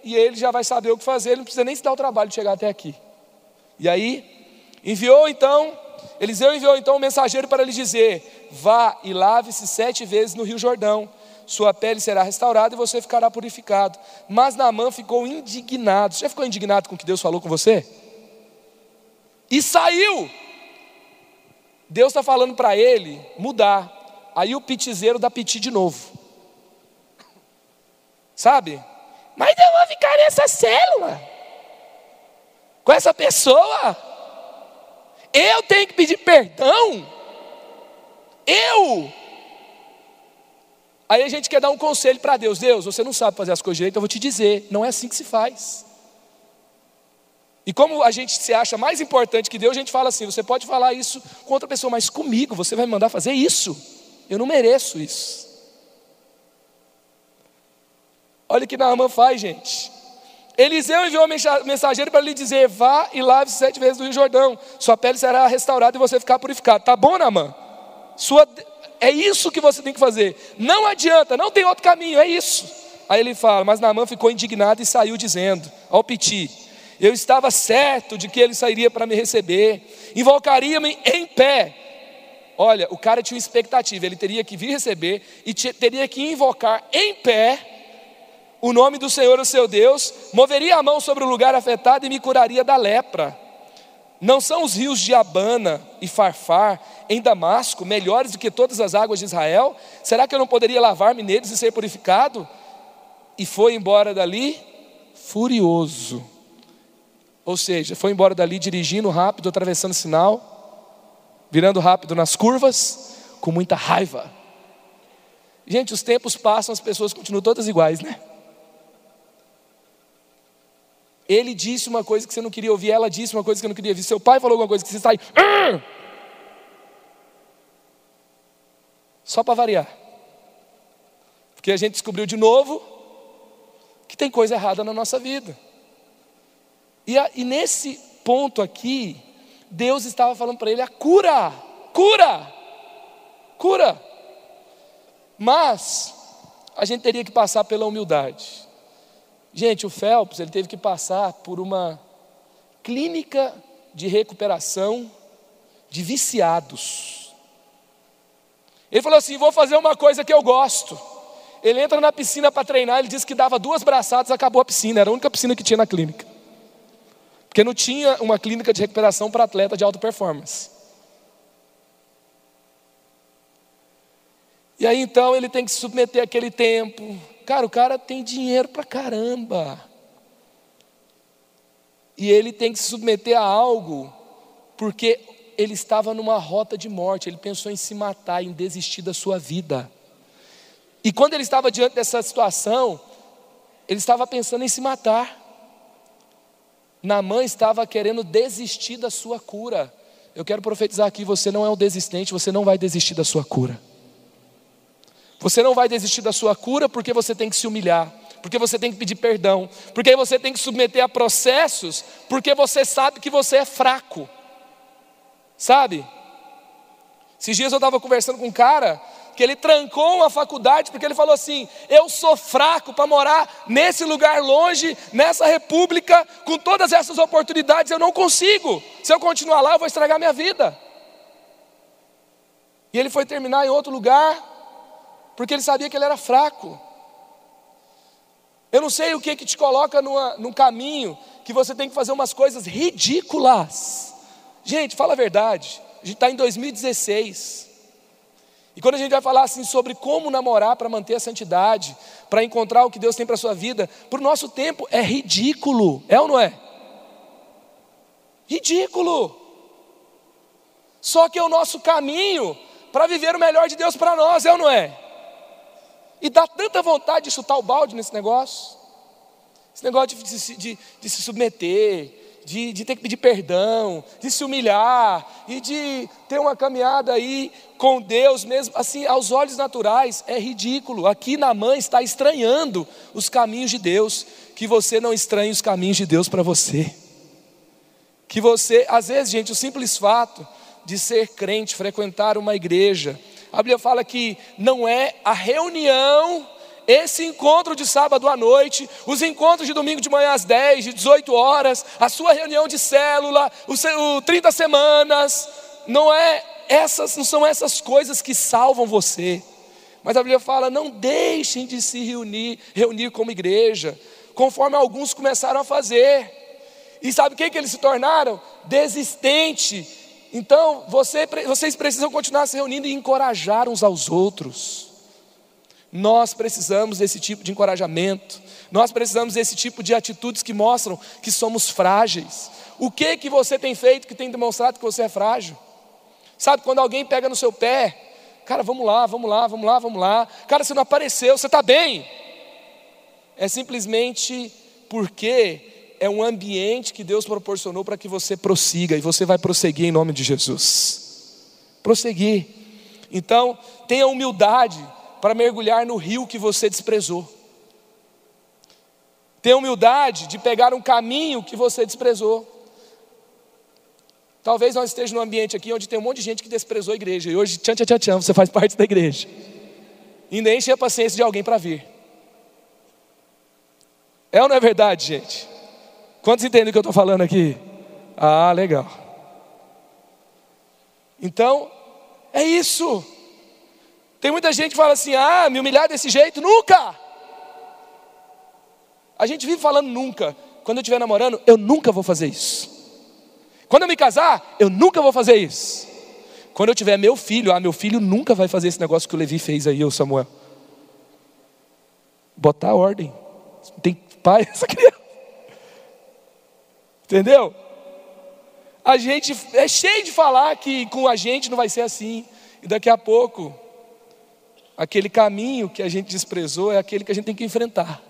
B: e ele já vai saber o que fazer, ele não precisa nem se dar o trabalho de chegar até aqui. E aí, enviou então, Eliseu enviou então um mensageiro para lhe dizer: vá e lave-se sete vezes no Rio Jordão, sua pele será restaurada e você ficará purificado. Mas Naamã ficou indignado. Você já ficou indignado com o que Deus falou com você? E saiu Deus está falando para ele mudar. Aí o pitizeiro dá piti de novo. Sabe? Mas eu vou ficar nessa célula. Com essa pessoa. Eu tenho que pedir perdão. Eu. Aí a gente quer dar um conselho para Deus. Deus, você não sabe fazer as coisas direito, eu vou te dizer. Não é assim que se faz. E como a gente se acha mais importante que Deus, a gente fala assim: você pode falar isso com outra pessoa, mas comigo você vai me mandar fazer isso. Eu não mereço isso. Olha o que Naamã faz, gente. Eliseu enviou um mensageiro para lhe dizer: vá e lave sete vezes no Rio Jordão, sua pele será restaurada e você ficar purificado. Tá bom, Naamã? Sua... É isso que você tem que fazer. Não adianta, não tem outro caminho, é isso. Aí ele fala, mas Naamã ficou indignado e saiu dizendo ao Piti: eu estava certo de que ele sairia para me receber, invocaria-me em pé. Olha, o cara tinha uma expectativa, ele teria que vir receber e teria que invocar em pé o nome do Senhor, o seu Deus, moveria a mão sobre o lugar afetado e me curaria da lepra. Não são os rios de Abana e Farfar em Damasco melhores do que todas as águas de Israel? Será que eu não poderia lavar-me neles e ser purificado? E foi embora dali furioso. Ou seja, foi embora dali dirigindo rápido, atravessando sinal, virando rápido nas curvas, com muita raiva. Gente, os tempos passam, as pessoas continuam todas iguais, né? Ele disse uma coisa que você não queria ouvir, ela disse uma coisa que você não queria ouvir, seu pai falou alguma coisa que você sai. Só para variar. Porque a gente descobriu de novo que tem coisa errada na nossa vida. E, a, e nesse ponto aqui, Deus estava falando para ele a cura, cura, cura. Mas a gente teria que passar pela humildade. Gente, o Phelps, ele teve que passar por uma clínica de recuperação de viciados. Ele falou assim: vou fazer uma coisa que eu gosto. Ele entra na piscina para treinar, ele disse que dava duas braçadas, acabou a piscina, era a única piscina que tinha na clínica. Porque não tinha uma clínica de recuperação para atleta de alta performance. E aí então ele tem que se submeter àquele tempo, Cara, o cara tem dinheiro pra caramba. E ele tem que se submeter a algo, porque ele estava numa rota de morte, ele pensou em se matar, em desistir da sua vida. E quando ele estava diante dessa situação, ele estava pensando em se matar. Namã estava querendo desistir da sua cura. Eu quero profetizar aqui: você não é um desistente, você não vai desistir da sua cura. Você não vai desistir da sua cura porque você tem que se humilhar, porque você tem que pedir perdão, porque você tem que submeter a processos, porque você sabe que você é fraco. Sabe? Esses dias eu estava conversando com um cara que ele trancou uma faculdade porque ele falou assim: Eu sou fraco para morar nesse lugar longe, nessa república, com todas essas oportunidades, eu não consigo. Se eu continuar lá, eu vou estragar minha vida. E ele foi terminar em outro lugar, porque ele sabia que ele era fraco. Eu não sei o que que te coloca numa, num caminho que você tem que fazer umas coisas ridículas. Gente, fala a verdade. A gente está em 2016. E quando a gente vai falar assim sobre como namorar para manter a santidade, para encontrar o que Deus tem para a sua vida, para o nosso tempo é ridículo, é ou não é? Ridículo. Só que é o nosso caminho para viver o melhor de Deus para nós, é ou não é? E dá tanta vontade de chutar o balde nesse negócio. Esse negócio de, de, de, de se submeter, de, de, ter que pedir perdão, de se humilhar e de ter uma caminhada aí com Deus mesmo, assim, aos olhos naturais, é ridículo. Aqui na mãe está estranhando os caminhos de Deus, que você não estranhe os caminhos de Deus para você. Que você, às vezes, gente, o simples fato de ser crente, frequentar uma igreja, a Bíblia fala que não é a reunião, esse encontro de sábado à noite, os encontros de domingo de manhã às 10, de 18 horas, a sua reunião de célula, o, 30 semanas, não é essas, não são essas coisas que salvam você. Mas a Bíblia fala: não deixem de se reunir, reunir como igreja, conforme alguns começaram a fazer. E sabe o que, eles se tornaram? Desistente então, você, vocês precisam continuar se reunindo e encorajar uns aos outros. Nós precisamos desse tipo de encorajamento. Nós precisamos desse tipo de atitudes que mostram que somos frágeis. O que que você tem feito que tem demonstrado que você é frágil? Sabe quando alguém pega no seu pé, cara, vamos lá, vamos lá, vamos lá, vamos lá. Cara, você não apareceu, você está bem? É simplesmente porque é um ambiente que Deus proporcionou para que você prossiga e você vai prosseguir em nome de Jesus. Prosseguir. Então, tenha humildade para mergulhar no rio que você desprezou. Tenha humildade de pegar um caminho que você desprezou. Talvez nós estejamos num ambiente aqui onde tem um monte de gente que desprezou a igreja. E hoje, tchan, tchan, tchan, você faz parte da igreja. E ainda enche a paciência de alguém para vir. É ou não é verdade, gente? Quantos entendem o que eu estou falando aqui? Ah, legal. Então, é isso. Tem muita gente que fala assim: ah, me humilhar desse jeito? Nunca! A gente vive falando nunca. Quando eu estiver namorando, eu nunca vou fazer isso. Quando eu me casar, eu nunca vou fazer isso. Quando eu tiver meu filho, ah, meu filho nunca vai fazer esse negócio que o Levi fez aí, o Samuel. Botar ordem. Tem pai essa criança. Entendeu? A gente é cheio de falar que com a gente não vai ser assim. E daqui a pouco, aquele caminho que a gente desprezou é aquele que a gente tem que enfrentar.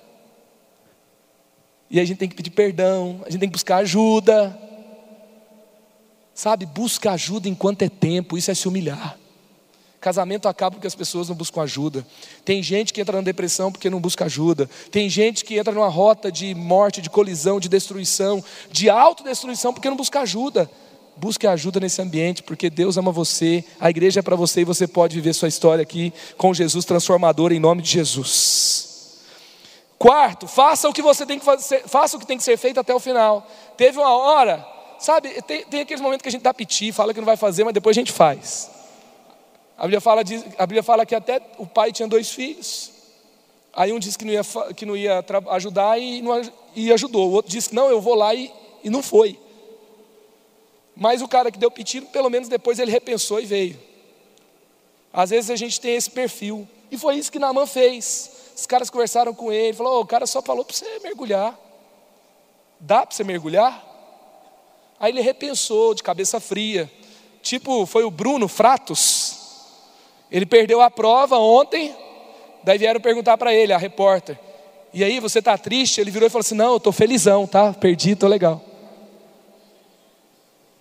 B: E a gente tem que pedir perdão, a gente tem que buscar ajuda. Sabe, busca ajuda enquanto é tempo, isso é se humilhar. Casamento acaba porque as pessoas não buscam ajuda. Tem gente que entra na depressão porque não busca ajuda. Tem gente que entra numa rota de morte, de colisão, de destruição, de autodestruição porque não busca ajuda. Busque ajuda nesse ambiente, porque Deus ama você, a igreja é para você e você pode viver sua história aqui com Jesus transformador em nome de Jesus. Quarto, faça o que você tem que fazer, faça o que tem que ser feito até o final. Teve uma hora, sabe, tem, tem aqueles momentos que a gente dá piti, fala que não vai fazer, mas depois a gente faz. A Bíblia fala, a Bíblia fala que até o pai tinha dois filhos. Aí um disse que não ia, que não ia ajudar e, não, e ajudou. O outro disse que não, eu vou lá e, e não foi. Mas o cara que deu piti, pelo menos depois ele repensou e veio. Às vezes a gente tem esse perfil. E foi isso que Naaman fez. Os caras conversaram com ele, falou: oh, o cara só falou para você mergulhar. Dá para você mergulhar? Aí ele repensou de cabeça fria. Tipo, foi o Bruno Fratos. Ele perdeu a prova ontem, daí vieram perguntar para ele, a repórter. E aí, você está triste? Ele virou e falou assim: Não, eu estou felizão, tá? Perdi, estou legal.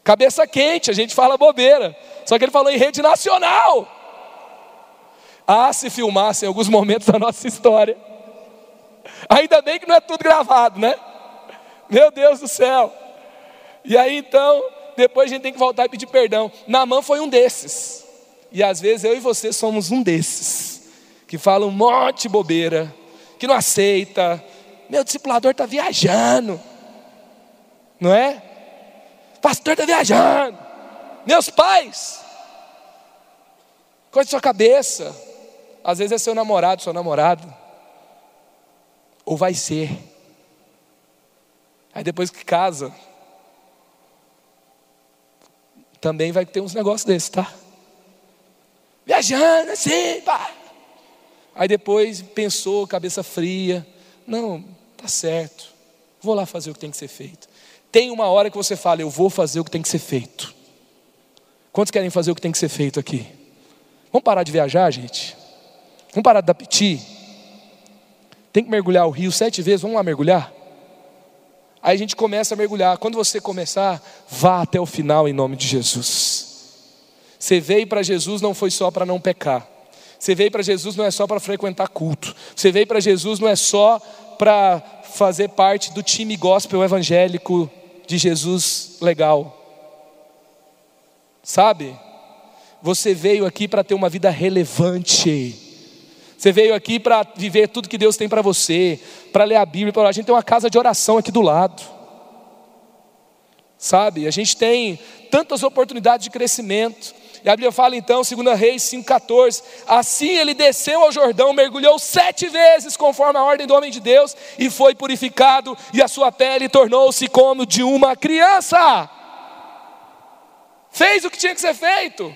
B: Cabeça quente, a gente fala bobeira. Só que ele falou em rede nacional. Ah, se filmassem alguns momentos da nossa história. Ainda bem que não é tudo gravado, né? Meu Deus do céu. E aí então, depois a gente tem que voltar e pedir perdão. Namã foi um desses. E às vezes eu e você somos um desses, que fala um monte de bobeira, que não aceita. Meu discipulador está viajando, não é? Pastor está viajando. Meus pais, corte sua cabeça. Às vezes é seu namorado, sua namorada. Ou vai ser. Aí depois que casa, também vai ter uns negócios desses, tá? viajando assim, pá. Aí depois pensou, cabeça fria, não, tá certo, vou lá fazer o que tem que ser feito. Tem uma hora que você fala, eu vou fazer o que tem que ser feito. Quantos querem fazer o que tem que ser feito aqui? Vamos parar de viajar, gente? Vamos parar de dar piti? Tem que mergulhar o rio sete vezes, vamos lá mergulhar? Aí a gente começa a mergulhar. Quando você começar, vá até o final em nome de Jesus. Você veio para Jesus não foi só para não pecar. Você veio para Jesus não é só para frequentar culto. Você veio para Jesus não é só para fazer parte do time gospel evangélico de Jesus legal. Sabe? Você veio aqui para ter uma vida relevante. Você veio aqui para viver tudo que Deus tem para você, para ler a Bíblia, para A gente tem uma casa de oração aqui do lado. Sabe? A gente tem tantas oportunidades de crescimento. E a Bíblia fala então, 2 Reis 5,14: Assim ele desceu ao Jordão, mergulhou sete vezes, conforme a ordem do homem de Deus, e foi purificado, e a sua pele tornou-se como de uma criança. Fez o que tinha que ser feito.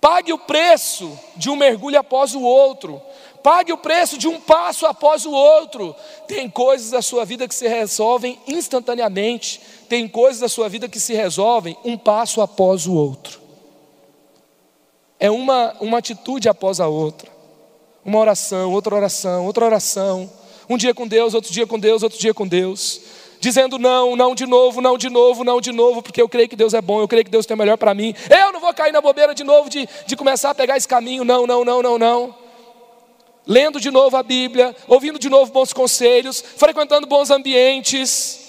B: Pague o preço de um mergulho após o outro. Pague o preço de um passo após o outro. Tem coisas da sua vida que se resolvem instantaneamente. Tem coisas da sua vida que se resolvem um passo após o outro. É uma, uma atitude após a outra. Uma oração, outra oração, outra oração. Um dia com Deus, outro dia com Deus, outro dia com Deus. Dizendo não, não de novo, não de novo, não de novo, porque eu creio que Deus é bom, eu creio que Deus tem o melhor para mim. Eu não vou cair na bobeira de novo de, de começar a pegar esse caminho. Não, não, não, não, não. Lendo de novo a Bíblia, ouvindo de novo bons conselhos, frequentando bons ambientes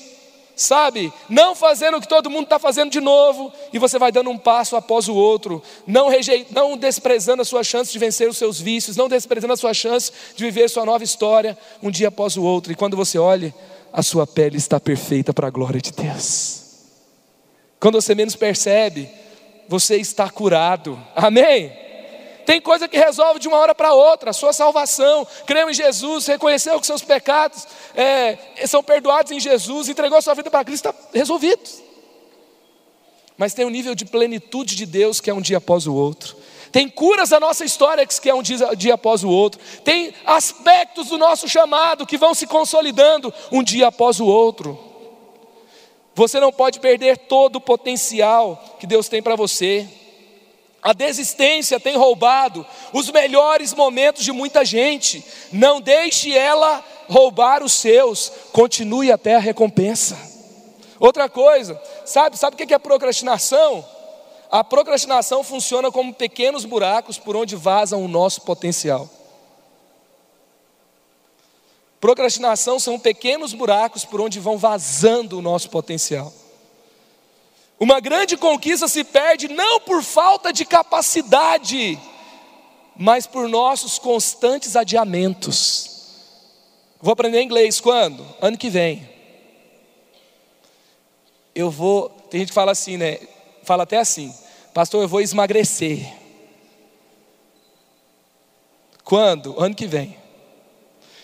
B: sabe? Não fazendo o que todo mundo está fazendo de novo, e você vai dando um passo após o outro, não, rejeitando, não desprezando a sua chance de vencer os seus vícios, não desprezando a sua chance de viver sua nova história, um dia após o outro, e quando você olha, a sua pele está perfeita para a glória de Deus. Quando você menos percebe, você está curado, amém? Tem coisa que resolve de uma hora para outra, sua salvação. Creu em Jesus, reconheceu que seus pecados é, são perdoados em Jesus, entregou sua vida para Cristo, está resolvido. mas tem um nível de plenitude de Deus que é um dia após o outro. Tem curas da nossa história que é um dia, dia após o outro. Tem aspectos do nosso chamado que vão se consolidando um dia após o outro. Você não pode perder todo o potencial que Deus tem para você. A desistência tem roubado os melhores momentos de muita gente. Não deixe ela roubar os seus. Continue até a recompensa. Outra coisa, sabe, sabe o que é procrastinação? A procrastinação funciona como pequenos buracos por onde vazam o nosso potencial. Procrastinação são pequenos buracos por onde vão vazando o nosso potencial. Uma grande conquista se perde não por falta de capacidade, mas por nossos constantes adiamentos. Vou aprender inglês quando? Ano que vem. Eu vou. Tem gente que fala assim, né? Fala até assim, pastor, eu vou emagrecer. Quando? Ano que vem.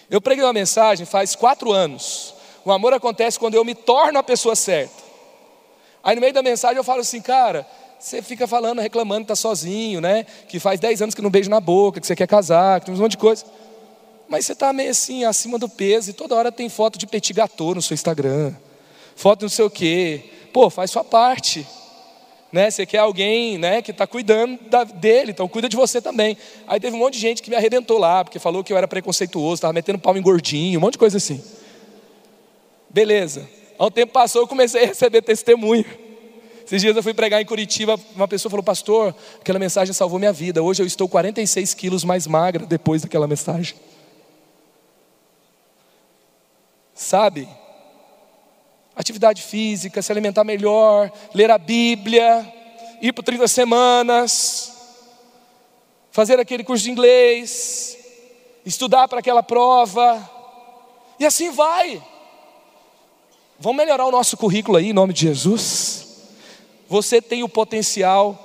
B: Eu preguei uma mensagem faz quatro anos. O amor acontece quando eu me torno a pessoa certa. Aí no meio da mensagem eu falo assim, cara, você fica falando, reclamando que está sozinho, né? Que faz dez anos que não beijo na boca, que você quer casar, que tem um monte de coisa. Mas você está meio assim, acima do peso, e toda hora tem foto de petit gâteau no seu Instagram. Foto não sei o quê. Pô, faz sua parte. Né? Você quer alguém né, que está cuidando da, dele, então cuida de você também. Aí teve um monte de gente que me arrebentou lá, porque falou que eu era preconceituoso, estava metendo pau em gordinho, um monte de coisa assim. Beleza. Um tempo passou, eu comecei a receber testemunho. Esses dias eu fui pregar em Curitiba, uma pessoa falou, pastor, aquela mensagem salvou minha vida. Hoje eu estou 46 quilos mais magra depois daquela mensagem. Sabe? atividade física, se alimentar melhor, ler a Bíblia, ir por 30 semanas, fazer aquele curso de inglês, estudar para aquela prova, e assim vai. Vamos melhorar o nosso currículo aí, em nome de Jesus. Você tem o potencial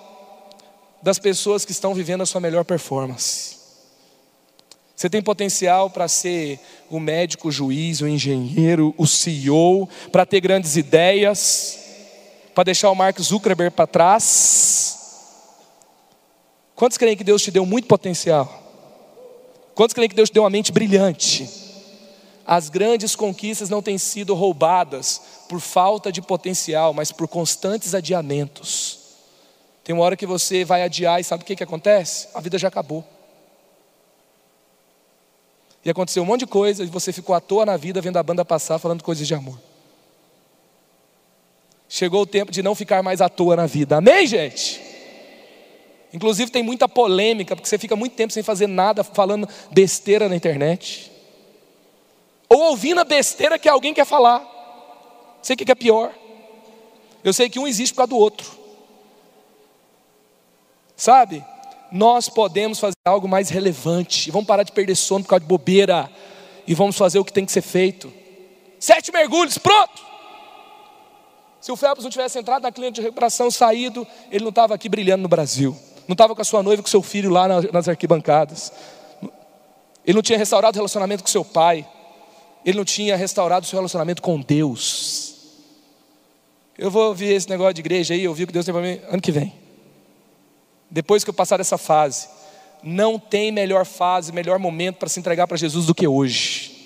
B: das pessoas que estão vivendo a sua melhor performance. Você tem potencial para ser o médico, o juiz, o engenheiro, o CEO, para ter grandes ideias, para deixar o Mark Zuckerberg para trás. Quantos creem que Deus te deu muito potencial? Quantos creem que Deus te deu uma mente brilhante? As grandes conquistas não têm sido roubadas por falta de potencial, mas por constantes adiamentos. Tem uma hora que você vai adiar e sabe o que, que acontece? A vida já acabou. E aconteceu um monte de coisa e você ficou à toa na vida vendo a banda passar falando coisas de amor. Chegou o tempo de não ficar mais à toa na vida. Amém, gente? Inclusive tem muita polêmica, porque você fica muito tempo sem fazer nada, falando besteira na internet. Ou ouvindo a besteira que alguém quer falar. Sei o que é pior. Eu sei que um existe por causa do outro. Sabe? nós podemos fazer algo mais relevante. Vamos parar de perder sono por causa de bobeira. E vamos fazer o que tem que ser feito. Sete mergulhos, pronto! Se o Phelps não tivesse entrado na clínica de recuperação, saído, ele não estava aqui brilhando no Brasil. Não estava com a sua noiva, com seu filho lá nas arquibancadas. Ele não tinha restaurado o relacionamento com seu pai. Ele não tinha restaurado o seu relacionamento com Deus. Eu vou ouvir esse negócio de igreja aí, ouvir o que Deus tem para mim ano que vem depois que eu passar essa fase, não tem melhor fase, melhor momento para se entregar para Jesus do que hoje.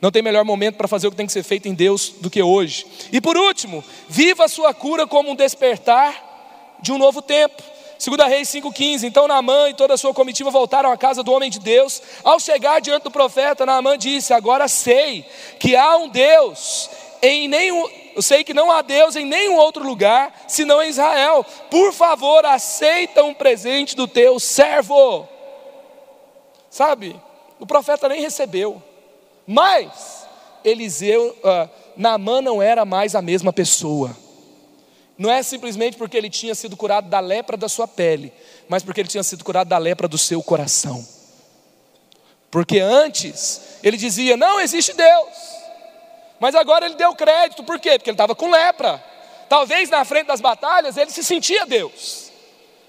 B: Não tem melhor momento para fazer o que tem que ser feito em Deus do que hoje. E por último, viva a sua cura como um despertar de um novo tempo. 2 Reis 5,15. Então Naamã e toda a sua comitiva voltaram à casa do homem de Deus. Ao chegar diante do profeta, Naamã disse: Agora sei que há um Deus em nenhum eu sei que não há Deus em nenhum outro lugar senão em Israel. Por favor, aceita um presente do teu servo. Sabe? O profeta nem recebeu. Mas Eliseu, uh, Naamã não era mais a mesma pessoa. Não é simplesmente porque ele tinha sido curado da lepra da sua pele, mas porque ele tinha sido curado da lepra do seu coração. Porque antes ele dizia: Não existe Deus. Mas agora ele deu crédito, por quê? Porque ele estava com lepra. Talvez na frente das batalhas ele se sentia Deus,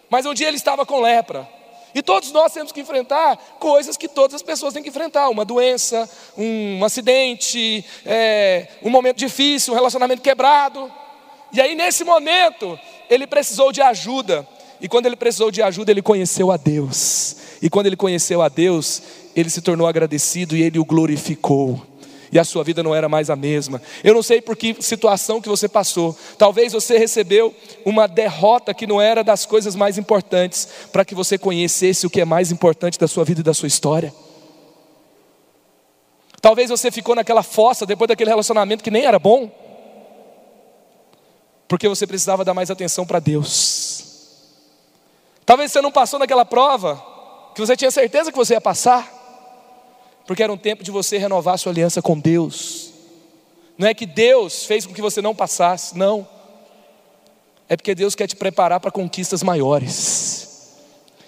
B: mas um dia ele estava com lepra. E todos nós temos que enfrentar coisas que todas as pessoas têm que enfrentar: uma doença, um acidente, é, um momento difícil, um relacionamento quebrado. E aí, nesse momento, ele precisou de ajuda. E quando ele precisou de ajuda, ele conheceu a Deus. E quando ele conheceu a Deus, ele se tornou agradecido e ele o glorificou. E a sua vida não era mais a mesma. Eu não sei por que situação que você passou. Talvez você recebeu uma derrota que não era das coisas mais importantes, para que você conhecesse o que é mais importante da sua vida e da sua história. Talvez você ficou naquela fossa depois daquele relacionamento que nem era bom, porque você precisava dar mais atenção para Deus. Talvez você não passou naquela prova que você tinha certeza que você ia passar, porque era um tempo de você renovar sua aliança com Deus. Não é que Deus fez com que você não passasse, não. É porque Deus quer te preparar para conquistas maiores.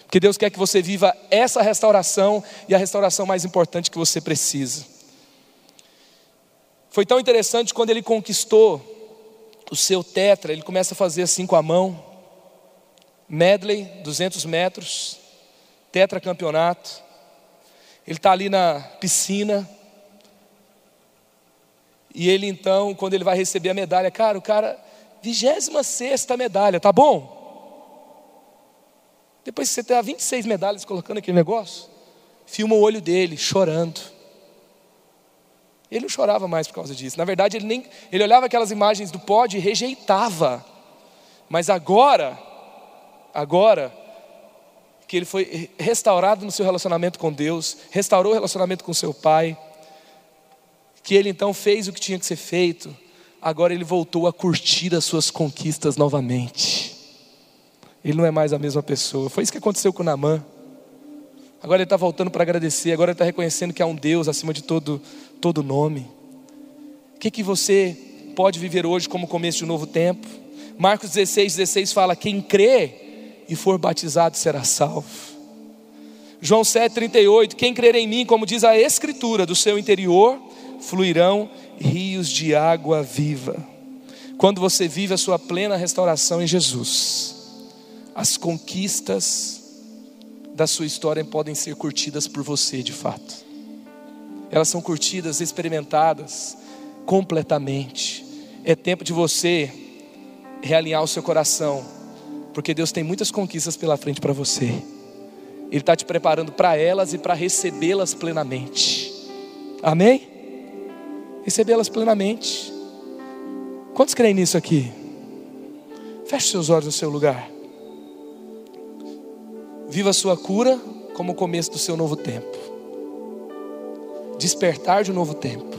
B: Porque Deus quer que você viva essa restauração e a restauração mais importante que você precisa. Foi tão interessante quando ele conquistou o seu tetra, ele começa a fazer assim com a mão, medley, 200 metros, tetra campeonato. Ele está ali na piscina. E ele então, quando ele vai receber a medalha, cara, o cara, 26 medalha, tá bom? Depois que você tem 26 medalhas colocando aquele negócio, filma o olho dele chorando. Ele não chorava mais por causa disso. Na verdade, ele, nem, ele olhava aquelas imagens do pódio e rejeitava. Mas agora, agora, que ele foi restaurado no seu relacionamento com Deus, restaurou o relacionamento com seu pai, que ele então fez o que tinha que ser feito, agora ele voltou a curtir as suas conquistas novamente. Ele não é mais a mesma pessoa. Foi isso que aconteceu com Namã. Agora ele está voltando para agradecer, agora ele está reconhecendo que há um Deus acima de todo, todo nome. O que, que você pode viver hoje como começo de um novo tempo? Marcos 16, 16 fala: Quem crê e for batizado será salvo. João 7, 38: Quem crer em mim, como diz a Escritura, do seu interior fluirão rios de água viva. Quando você vive a sua plena restauração em Jesus, as conquistas da sua história podem ser curtidas por você de fato. Elas são curtidas, experimentadas completamente. É tempo de você realinhar o seu coração, porque Deus tem muitas conquistas pela frente para você. Ele está te preparando para elas e para recebê-las plenamente. Amém? Recebê-las plenamente. Quantos creem nisso aqui? Feche seus olhos no seu lugar. Viva a sua cura como o começo do seu novo tempo. Despertar de um novo tempo.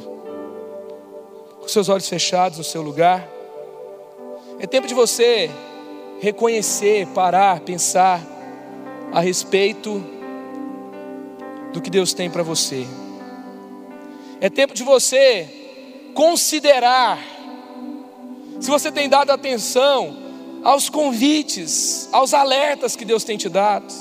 B: Com seus olhos fechados no seu lugar. É tempo de você reconhecer, parar, pensar a respeito do que Deus tem para você. É tempo de você considerar se você tem dado atenção aos convites, aos alertas que Deus tem te dado.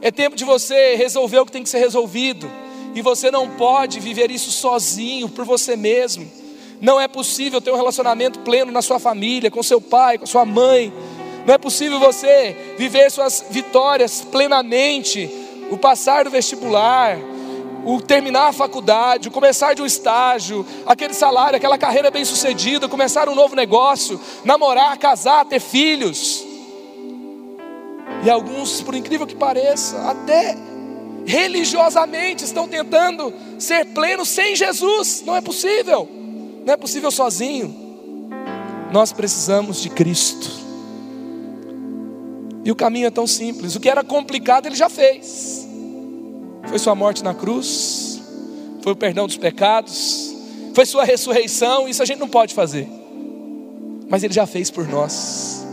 B: É tempo de você resolver o que tem que ser resolvido, e você não pode viver isso sozinho, por você mesmo. Não é possível ter um relacionamento pleno na sua família, com seu pai, com sua mãe. Não é possível você viver suas vitórias plenamente, o passar do vestibular, o terminar a faculdade, o começar de um estágio, aquele salário, aquela carreira bem sucedida, começar um novo negócio, namorar, casar, ter filhos. E alguns, por incrível que pareça, até religiosamente estão tentando ser plenos sem Jesus. Não é possível. Não é possível sozinho. Nós precisamos de Cristo. E o caminho é tão simples. O que era complicado, ele já fez. Foi sua morte na cruz, foi o perdão dos pecados, foi sua ressurreição. Isso a gente não pode fazer, mas Ele já fez por nós.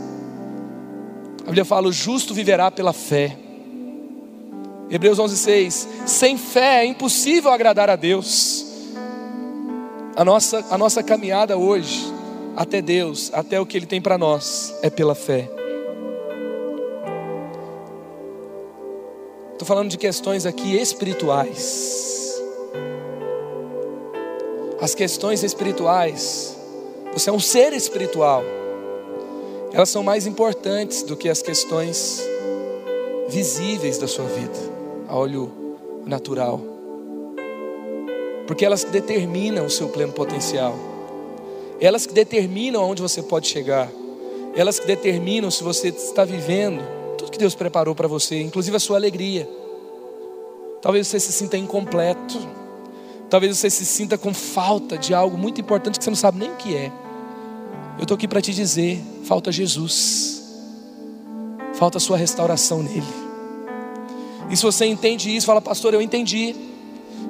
B: A Bíblia fala: o justo viverá pela fé. Hebreus 11:6 Sem fé é impossível agradar a Deus. A nossa, a nossa caminhada hoje até Deus, até o que Ele tem para nós, é pela fé. Estou falando de questões aqui espirituais. As questões espirituais, você é um ser espiritual, elas são mais importantes do que as questões visíveis da sua vida, a olho natural. porque elas determinam o seu pleno potencial, elas que determinam aonde você pode chegar, elas que determinam se você está vivendo tudo que Deus preparou para você, inclusive a sua alegria. Talvez você se sinta incompleto, talvez você se sinta com falta de algo muito importante que você não sabe nem o que é. Eu estou aqui para te dizer: falta Jesus, falta a sua restauração nele. E se você entende isso, fala, pastor, eu entendi.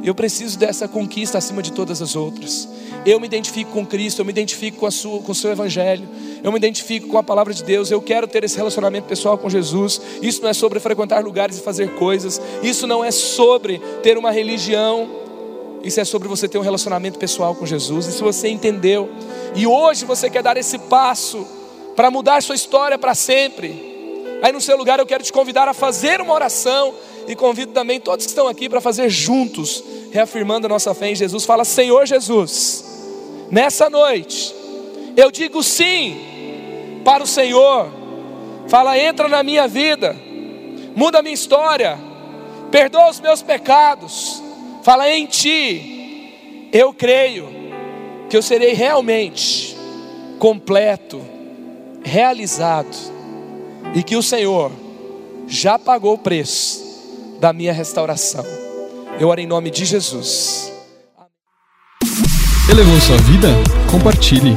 B: Eu preciso dessa conquista acima de todas as outras. Eu me identifico com Cristo, eu me identifico com, sua, com o seu Evangelho, eu me identifico com a palavra de Deus, eu quero ter esse relacionamento pessoal com Jesus. Isso não é sobre frequentar lugares e fazer coisas, isso não é sobre ter uma religião, isso é sobre você ter um relacionamento pessoal com Jesus. E se você entendeu, e hoje você quer dar esse passo para mudar sua história para sempre, aí no seu lugar eu quero te convidar a fazer uma oração e convido também todos que estão aqui para fazer juntos, reafirmando a nossa fé em Jesus. Fala, Senhor Jesus, nessa noite, eu digo sim para o Senhor. Fala, entra na minha vida, muda a minha história, perdoa os meus pecados. Fala, em Ti, eu creio que eu serei realmente completo, realizado, e que o Senhor já pagou o preço da minha restauração. Eu oro em nome de Jesus.
A: Elevou sua vida? Compartilhe.